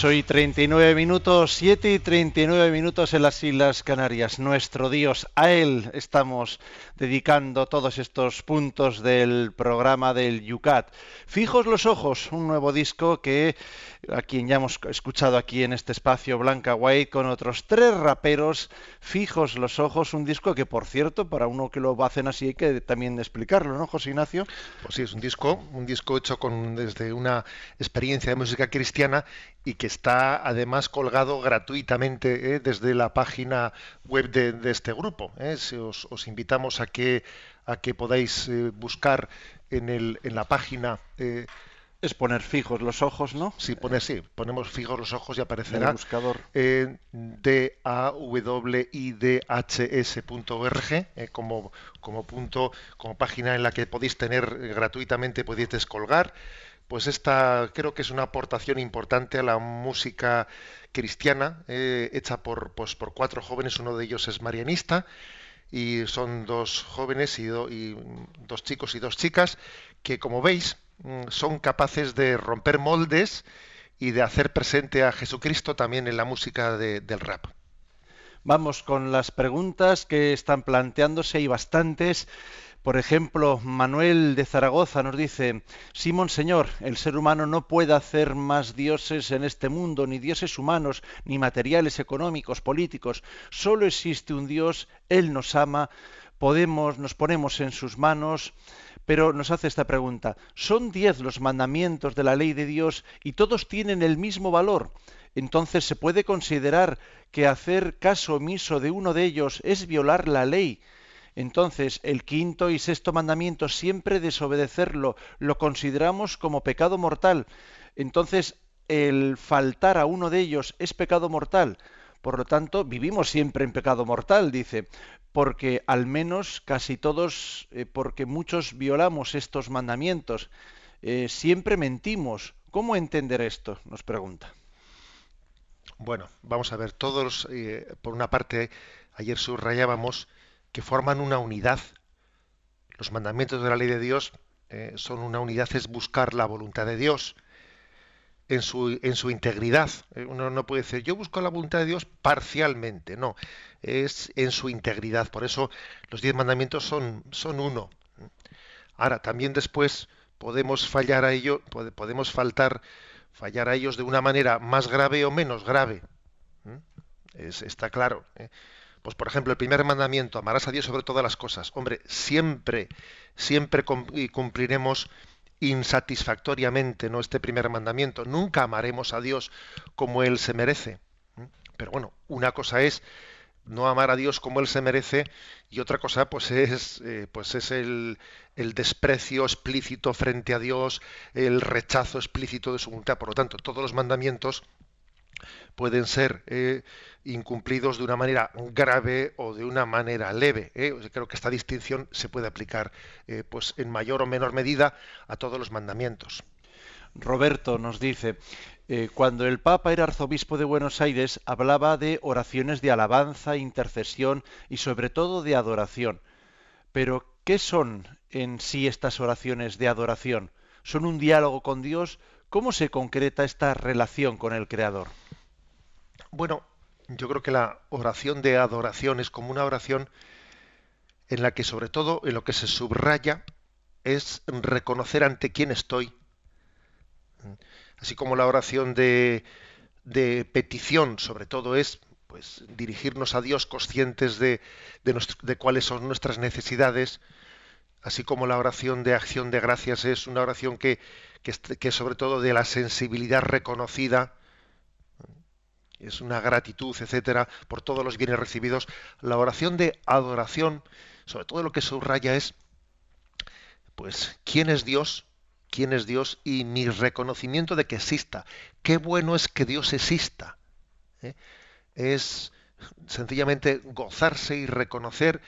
8 39 minutos, 7 y 39 minutos en las Islas Canarias. Nuestro Dios, a Él estamos dedicando todos estos puntos del programa del Yucat. Fijos los ojos, un nuevo disco que a quien ya hemos escuchado aquí en este espacio Blanca White con otros tres raperos. Fijos los ojos, un disco que por cierto, para uno que lo hacen así hay que también explicarlo, ¿no, José Ignacio? Pues sí, es un disco, un disco hecho con desde una experiencia de música cristiana y que está además colgado gratuitamente ¿eh? desde la página web de, este grupo. ¿eh? Si os invitamos a que, a que podáis eh, buscar en, el, en la página. Eh. Es poner fijos los ojos, ¿no? Sí, pone, sí, ponemos fijos los ojos y aparecerá en el buscador eh, dawidhs.org eh, como, como punto, como página en la que podéis tener eh, gratuitamente, podéis descolgar. Pues esta creo que es una aportación importante a la música cristiana hecha por, pues, por cuatro jóvenes, uno de ellos es marianista, y son dos jóvenes y, dos chicos y dos chicas que, como veis, mm, son capaces de romper moldes y de hacer presente a Jesucristo también en la música del rap. Vamos con las preguntas que están planteándose y bastantes. Por ejemplo, Manuel de Zaragoza nos dice, sí, Monseñor, el ser humano no puede hacer más dioses en este mundo, ni dioses humanos, ni materiales económicos, políticos. Solo existe un Dios, Él nos ama, podemos, nos ponemos en sus manos, pero nos hace esta pregunta, ¿son diez los mandamientos de la ley de Dios y todos tienen el mismo valor? Entonces, ¿se puede considerar que hacer caso omiso de uno de ellos es violar la ley? Entonces el quinto y sexto mandamiento, siempre desobedecerlo, lo consideramos como pecado mortal. Entonces el faltar a uno de ellos es pecado mortal. Por lo tanto, vivimos siempre en pecado mortal, dice porque al menos casi todos, eh, porque muchos violamos estos mandamientos, eh, siempre mentimos. ¿Cómo entender esto? Nos pregunta. Bueno, vamos a ver, todos, eh, por una parte, ayer subrayábamos que forman una unidad. Los mandamientos de la ley de Dios son una unidad, es buscar la voluntad de Dios en su, en su integridad. Eh, uno no puede decir, yo busco la voluntad de Dios parcialmente, no, es en su integridad. Por eso los diez mandamientos son, son uno. Ahora, también después podemos fallar a ello, podemos faltar, fallar a ellos de una manera más grave o menos grave. Es, está claro. ¿eh? Pues por ejemplo, el primer mandamiento, amarás a Dios sobre todas las cosas. Hombre, siempre, siempre cumpliremos insatisfactoriamente no este primer mandamiento. Nunca amaremos a Dios como Él se merece. Pero bueno, una cosa es no amar a Dios como Él se merece y otra cosa pues es, eh, pues es el, el, desprecio explícito frente a Dios, el rechazo explícito de su voluntad. Por lo tanto, todos los mandamientos pueden ser eh, incumplidos de una manera grave o de una manera leve. ¿eh? Creo que esta distinción se puede aplicar eh, pues en mayor o menor medida a todos los mandamientos. Roberto nos dice, cuando el Papa era arzobispo de Buenos Aires hablaba de oraciones de alabanza, intercesión y sobre todo de adoración. Pero, ¿qué son en sí estas oraciones de adoración? ¿Son un diálogo con Dios? ¿Cómo se concreta esta relación con el Creador? Bueno, yo creo que la oración de adoración es como una oración en la que sobre todo en lo que se subraya es reconocer ante quién estoy. Así como la oración de, de petición sobre todo es pues dirigirnos a Dios conscientes de, de, de, cuáles son nuestras necesidades, así como la oración de acción de gracias es una oración que, que, sobre todo de la sensibilidad reconocida es una gratitud, etcétera, por todos los bienes recibidos. La oración de adoración, sobre todo lo que subraya es, pues, quién es Dios, quién es Dios y mi reconocimiento de que exista. Qué bueno es que Dios exista. ¿eh? Es sencillamente gozarse y reconocer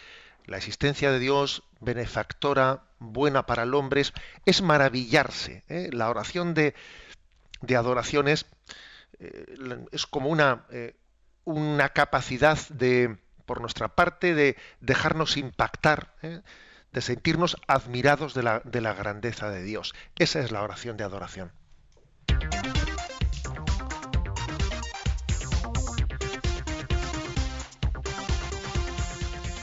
la existencia de Dios benefactora, buena para el hombre, es, maravillarse. ¿eh? La oración de, de adoración es eh, es como una, eh, una capacidad de, por nuestra parte, de dejarnos impactar, de sentirnos admirados de la, de la grandeza de Dios. Esa es la oración de adoración.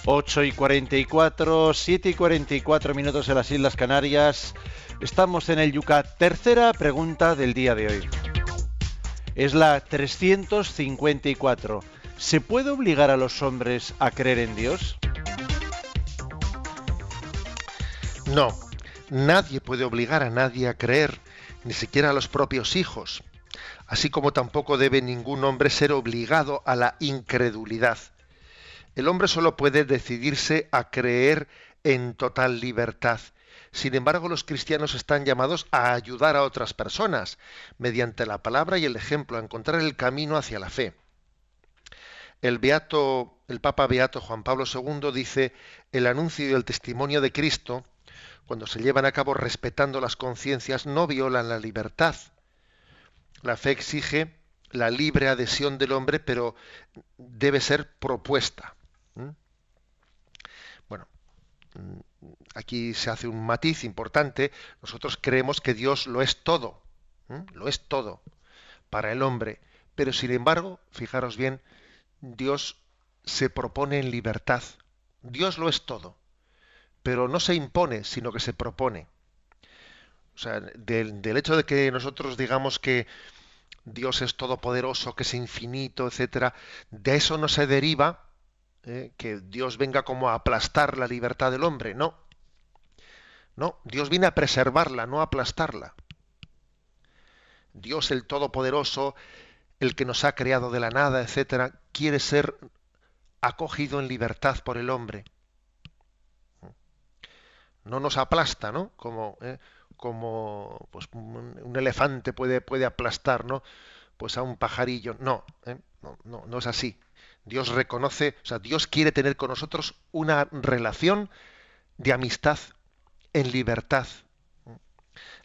Ocho y 44, 7 y 44 minutos en las Islas Canarias. Estamos en el Yucat. Tercera pregunta del día de hoy. Es la 354. ¿Se puede obligar a los hombres a creer en Dios? No, nadie puede obligar a nadie a creer, ni siquiera a los propios hijos, así como tampoco debe ningún hombre ser obligado a la incredulidad. El hombre solo puede decidirse a creer en total libertad sin embargo, los cristianos están llamados a ayudar a otras personas, mediante la palabra y el ejemplo, a encontrar el camino hacia la fe. El beato, el Papa Beato Juan Pablo II dice: el anuncio y el testimonio de Cristo, cuando se llevan a cabo respetando las conciencias, no violan la libertad. La fe exige la libre adhesión del hombre, pero debe ser propuesta. ¿Mm? Bueno, aquí se hace un matiz importante, nosotros creemos que Dios lo es todo, lo es todo para el hombre, pero sin embargo, fijaros bien, Dios se propone en libertad, Dios lo es todo, pero no se impone, sino que se propone. O sea, del, del hecho de que nosotros digamos que Dios es todopoderoso, que es infinito, etcétera, de eso no se deriva ¿eh? que Dios venga como a aplastar la libertad del hombre, no. No, Dios viene a preservarla, no a aplastarla. Dios el Todopoderoso, el que nos ha creado de la nada, etcétera, quiere ser acogido en libertad por el hombre. No nos aplasta, ¿no? Como, ¿eh? como pues, un elefante puede, puede aplastar, ¿no? Pues a un pajarillo. No, ¿eh? no, no, no es así. Dios reconoce, o sea, Dios quiere tener con nosotros una relación de amistad en libertad.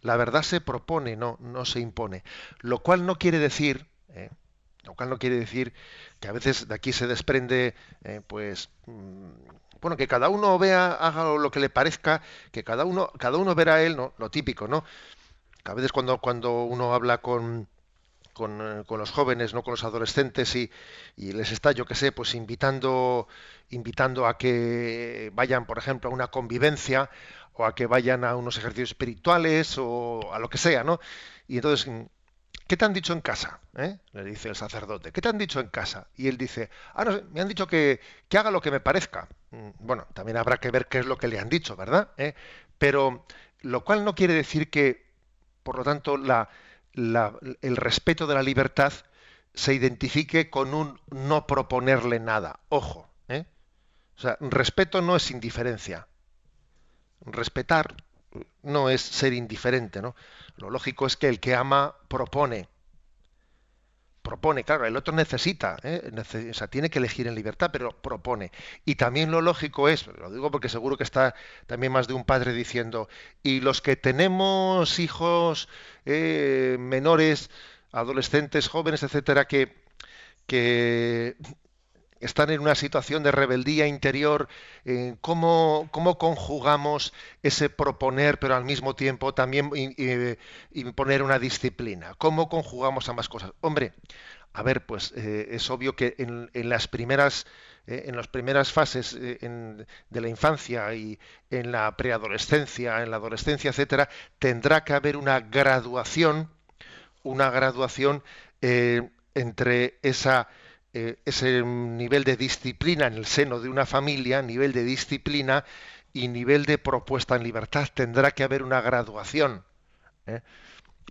La verdad se propone, no, no se impone. Lo cual no quiere decir, ¿eh? lo cual no quiere decir que a veces de aquí se desprende, eh, pues, mm, bueno, que cada uno vea, haga lo que le parezca, que cada uno, cada uno verá él, ¿no? lo típico, ¿no? A veces cuando, cuando uno habla con, con, eh, con, los jóvenes, no con los adolescentes y, les está, yo qué sé, pues invitando, invitando a que vayan, por ejemplo, a una convivencia o a que vayan a unos ejercicios espirituales o a lo que sea, ¿no? Y entonces, ¿qué te han dicho en casa? ¿Eh? Le dice el sacerdote, ¿qué te han dicho en casa? Y él dice, ah, no, me han dicho que, que, haga lo que me parezca. Mm, bueno, también habrá que ver qué es lo que le han dicho, ¿verdad? ¿Eh? Pero lo cual no quiere decir que, por lo tanto, la, la, el respeto de la libertad se identifique con un no proponerle nada. Ojo, ¿eh? O sea, respeto no es indiferencia respetar no es ser indiferente, ¿no? Lo lógico es que el que ama propone. Propone, claro, el otro necesita, ¿eh? o sea, tiene que elegir en libertad, pero propone. Y también lo lógico es, lo digo porque seguro que está también más de un padre diciendo, y los que tenemos hijos eh, menores, adolescentes, jóvenes, etcétera, que, que están en una situación de rebeldía interior, eh, ¿cómo, ¿cómo, conjugamos ese proponer, pero al mismo tiempo también imponer una disciplina? ¿Cómo conjugamos ambas cosas? Hombre, a ver, pues eh, es obvio que en, las primeras eh, en las primeras fases de la infancia y en la preadolescencia, en la adolescencia, etcétera, tendrá que haber una graduación, una graduación entre esa eh, ese nivel de disciplina en el seno de una familia, nivel de disciplina y nivel de propuesta en libertad. Tendrá que haber una graduación. ¿eh?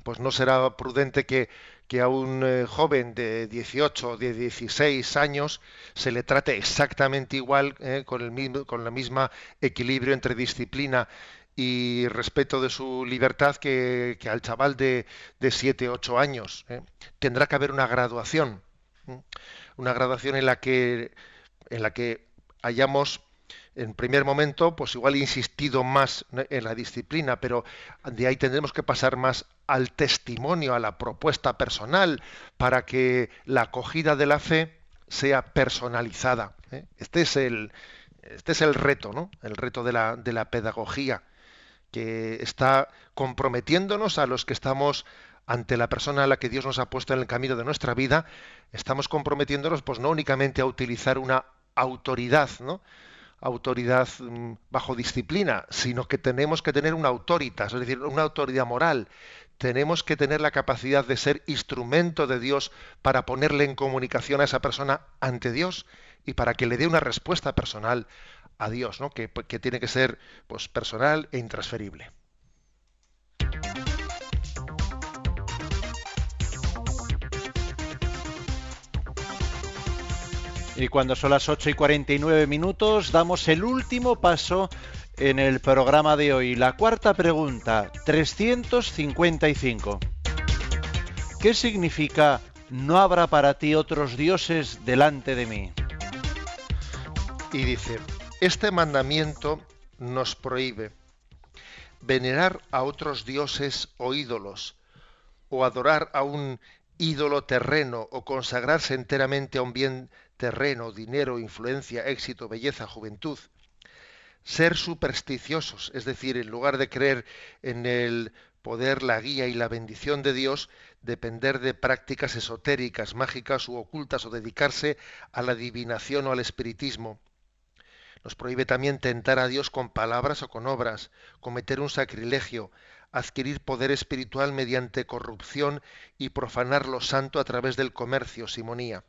Pues no será prudente que, que a un eh, joven de 18 o de 16 años se le trate exactamente igual, con, el mismo, con la misma equilibrio entre disciplina y respeto de su libertad que, que al chaval de, de 7, 8 años. Tendrá que haber una graduación una graduación en la que en la que hayamos en primer momento, pues igual insistido más en la disciplina, pero de ahí tendremos que pasar más al testimonio, a la propuesta personal, para que la acogida de la fe sea personalizada. ¿eh? Este es el este es el reto, ¿no? El reto de la, de la pedagogía, que está comprometiéndonos a los que estamos ante la persona a la que Dios nos ha puesto en el camino de nuestra vida, estamos comprometiéndonos pues no únicamente a utilizar una autoridad, ¿no? autoridad mm, bajo disciplina, sino que tenemos que tener una autoridad, es decir, una autoridad moral. Tenemos que tener la capacidad de ser instrumento de Dios para ponerle en comunicación a esa persona ante Dios y para que le dé una respuesta personal a Dios, ¿no? que, que tiene que ser pues, personal e intransferible. Y cuando son las 8 y 49 minutos, damos el último paso en el programa de hoy. La cuarta pregunta, 355. ¿Qué significa no habrá para ti otros dioses delante de mí? Y dice, este mandamiento nos prohíbe venerar a otros dioses o ídolos, o adorar a un ídolo terreno, o consagrarse enteramente a un bien terreno, dinero, influencia, éxito, belleza, juventud. Ser supersticiosos, es decir, en lugar de creer en el poder, la guía y la bendición de Dios, depender de prácticas esotéricas, mágicas u ocultas o dedicarse a la adivinación o al espiritismo. Nos prohíbe también tentar a Dios con palabras o con obras, cometer un sacrilegio, adquirir poder espiritual mediante corrupción y profanar lo santo a través del comercio, simonía.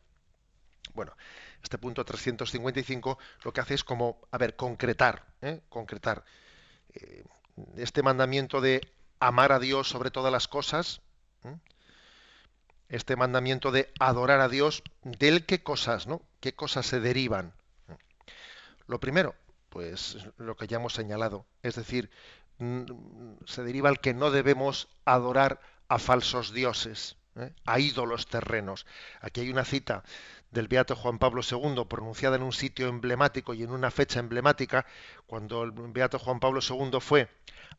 Bueno, este punto 355 lo que hace es como, a ver, concretar, ¿eh? concretar. Eh, este mandamiento de amar a Dios sobre todas las cosas, ¿eh? este mandamiento de adorar a Dios, del qué cosas, ¿no? ¿Qué cosas se derivan? Lo primero, pues lo que ya hemos señalado, es decir, mm, se deriva el que no debemos adorar a falsos dioses, a ídolos terrenos. Aquí hay una cita del Beato Juan Pablo II, pronunciada en un sitio emblemático y en una fecha emblemática, cuando el Beato Juan Pablo II fue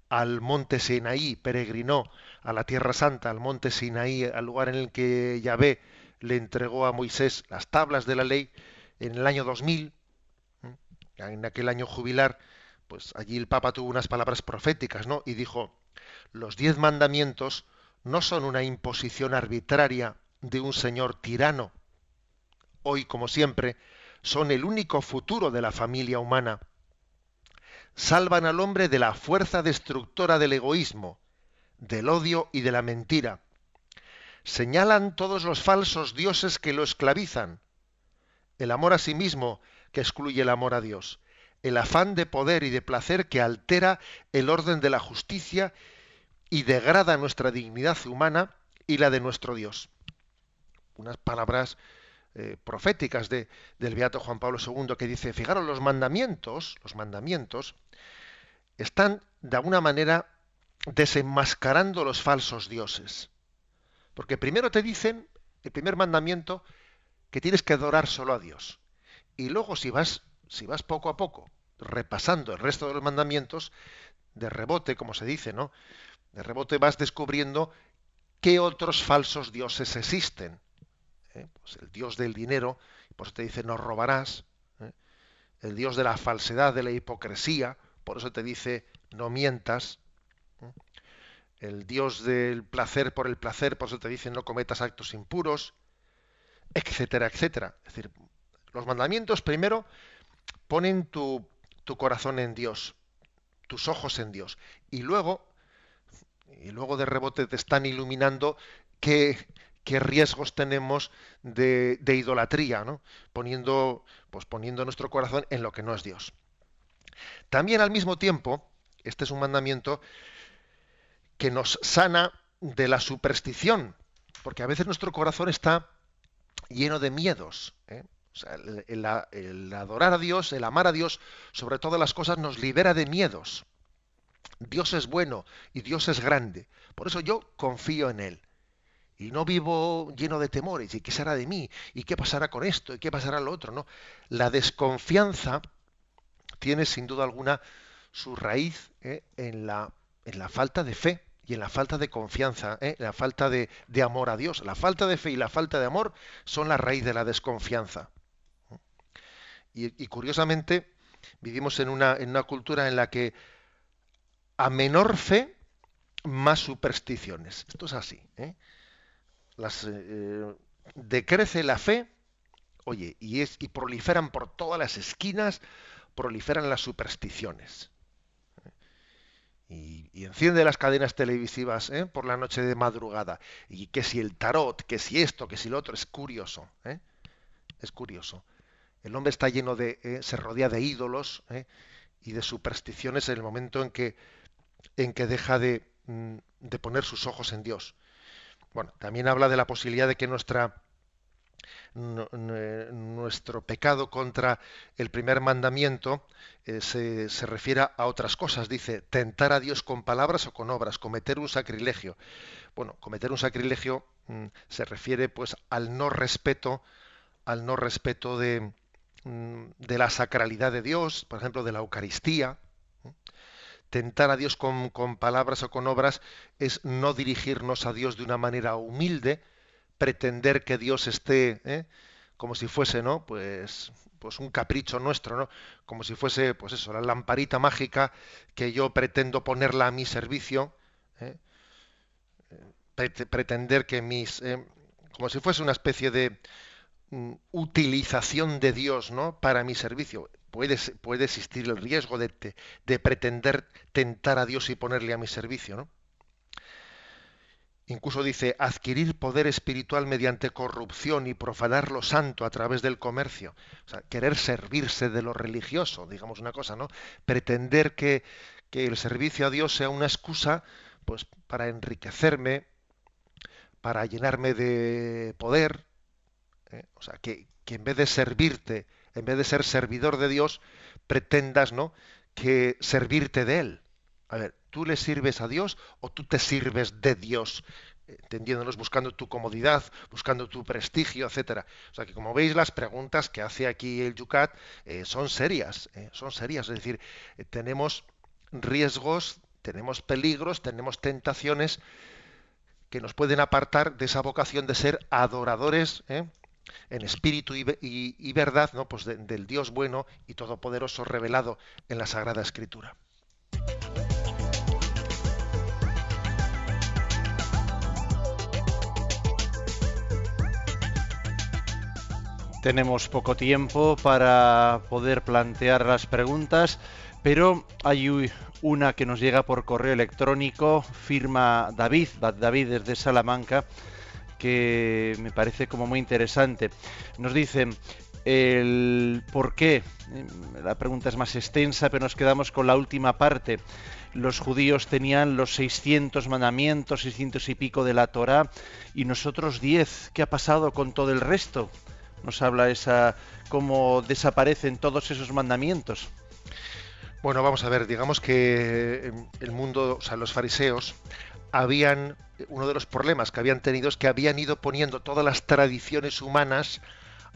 al monte Sinaí, peregrinó a la Tierra Santa, al monte Sinaí, al lugar en el que Yahvé le entregó a Moisés las tablas de la ley, en el año 2000, en aquel año jubilar, pues allí el Papa tuvo unas palabras proféticas, ¿no? Y dijo, los diez mandamientos no son una imposición arbitraria de un señor tirano, hoy como siempre, son el único futuro de la familia humana. Salvan al hombre de la fuerza destructora del egoísmo, del odio y de la mentira. Señalan todos los falsos dioses que lo esclavizan. El amor a sí mismo que excluye el amor a Dios. El afán de poder y de placer que altera el orden de la justicia y degrada nuestra dignidad humana y la de nuestro Dios. Unas palabras eh, proféticas de, del Beato Juan Pablo II que dice, fijaros, los mandamientos, los mandamientos, están de alguna manera desenmascarando los falsos dioses. Porque primero te dicen, el primer mandamiento, que tienes que adorar solo a Dios. Y luego si vas, si vas poco a poco repasando el resto de los mandamientos, de rebote, como se dice, ¿no? De rebote vas descubriendo qué otros falsos dioses existen. ¿Eh? Pues el dios del dinero, por eso te dice no robarás, ¿eh? el dios de la falsedad, de la hipocresía, por eso te dice no mientas, ¿eh? el dios del placer por el placer, por eso te dice no cometas actos impuros, etcétera, etcétera. Es decir, los mandamientos primero ponen tu, tu corazón en Dios, tus ojos en Dios, y luego, y luego de rebote te están iluminando qué, qué riesgos tenemos de, idolatría, ¿no? poniendo, pues poniendo nuestro corazón en lo que no es Dios. También al mismo tiempo, este es un mandamiento que nos sana de la superstición, porque a veces nuestro corazón está lleno de miedos. ¿eh? el, el, adorar a Dios, el amar a Dios, sobre todas las cosas, nos libera de miedos. Dios es bueno y Dios es grande. Por eso yo confío en Él y no vivo lleno de temores y qué será de mí y qué pasará con esto y qué pasará lo otro no la desconfianza tiene sin duda alguna su raíz ¿eh? en la en la falta de fe y en la falta de confianza, ¿eh? la falta de, de, amor a Dios. La falta de fe y la falta de amor son la raíz de la desconfianza. Y, y curiosamente, vivimos en una, en una cultura en la que a menor fe, más supersticiones. Esto es así. ¿eh? Las, eh, decrece la fe, oye, y, es, y proliferan por todas las esquinas, proliferan las supersticiones. Y, enciende las cadenas televisivas ¿eh? por la noche de madrugada. Y que si el tarot, que si esto, que si lo otro, es curioso. ¿eh? Es curioso. El hombre está lleno de, ¿eh? se rodea de ídolos ¿eh? y de supersticiones en el momento en que, en que deja de, mm, de poner sus ojos en Dios. Bueno, también habla de la posibilidad de que nuestra nuestro pecado contra el primer mandamiento eh, se, se, refiere a otras cosas. Dice, tentar a Dios con palabras o con obras, cometer un sacrilegio. Bueno, cometer un sacrilegio mm, se refiere pues al no respeto, al no respeto de, mm, de la sacralidad de Dios, por ejemplo, de la Eucaristía tentar a Dios con, palabras o con obras es no dirigirnos a Dios de una manera humilde, pretender que Dios esté ¿eh? como si fuese, ¿no? Pues, pues un capricho nuestro, ¿no? Como si fuese, pues eso, la lamparita mágica que yo pretendo ponerla a mi servicio, ¿eh? pretender que mis, ¿eh? como si fuese una especie de mm, utilización de Dios, ¿no? Para mi servicio puede, existir el riesgo de, de, de, pretender tentar a Dios y ponerle a mi servicio, ¿no? Incluso dice adquirir poder espiritual mediante corrupción y profanar lo santo a través del comercio. Querer servirse de lo religioso, digamos una cosa, ¿no? Pretender que, que el servicio a Dios sea una excusa pues para enriquecerme, para llenarme de poder, ¿eh? o sea, que en vez de servirte, en vez de ser servidor de Dios, pretendas, ¿no? que servirte de él. A ver, ¿tú le sirves a Dios o tú te sirves de Dios? entendiéndonos buscando tu comodidad, buscando tu prestigio, etcétera. O sea que como veis las preguntas que hace aquí el Yucat eh, son serias, eh, son serias. Es decir, eh, tenemos riesgos, tenemos peligros, tenemos tentaciones que nos pueden apartar de esa vocación de ser adoradores en espíritu y, verdad, ¿no? Pues del Dios bueno y todopoderoso revelado en la Sagrada Escritura. Tenemos poco tiempo para poder plantear las preguntas, pero hay una que nos llega por correo electrónico, firma David, David desde Salamanca, que me parece como muy interesante. Nos dicen el por qué, la pregunta es más extensa, pero nos quedamos con la última parte. Los judíos tenían los 600 mandamientos, 600 y pico de la Torá, y nosotros 10. ¿Qué ha pasado con todo el resto? nos habla esa cómo desaparecen todos esos mandamientos. Bueno, vamos a ver, digamos que el mundo, o sea, los fariseos habían uno de los problemas que habían tenido es que habían ido poniendo todas las tradiciones humanas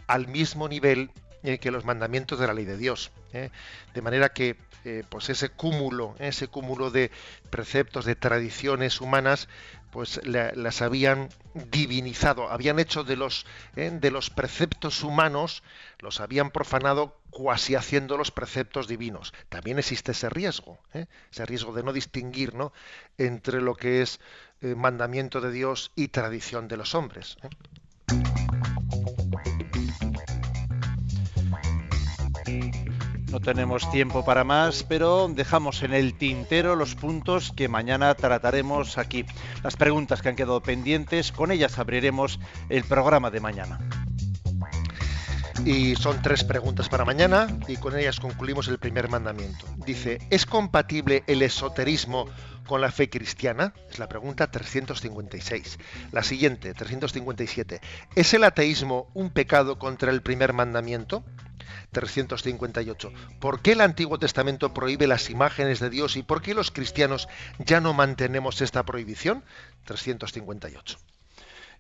al mismo nivel eh, que los mandamientos de la ley de Dios, eh. de manera que eh, pues ese cúmulo, ese cúmulo de preceptos, de tradiciones humanas, pues las habían divinizado, habían hecho de los, ¿eh? de los preceptos humanos, los habían profanado cuasi haciendo los preceptos divinos. También existe ese riesgo, ¿eh? ese riesgo de no distinguir ¿no? entre lo que es eh, mandamiento de Dios y tradición de los hombres. No tenemos tiempo para más, pero dejamos en el tintero los puntos que mañana trataremos aquí. Las preguntas que han quedado pendientes, con ellas abriremos el programa de mañana. Y son tres preguntas para mañana y con ellas concluimos el primer mandamiento. Dice, ¿es compatible el esoterismo con la fe cristiana? Es la pregunta 356. La siguiente, 357. ¿Es el ateísmo un pecado contra el primer mandamiento? 358. ¿Por qué el Antiguo Testamento prohíbe las imágenes de Dios y por qué los cristianos ya no mantenemos esta prohibición? 358.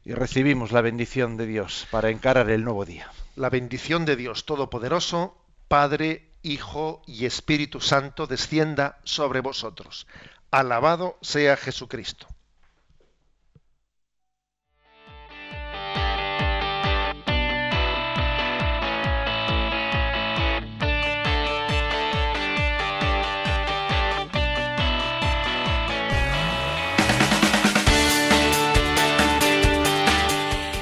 Y recibimos la bendición de Dios para encarar el nuevo día. La bendición de Dios Todopoderoso, Padre, Hijo y Espíritu Santo, descienda sobre vosotros. Alabado sea Jesucristo.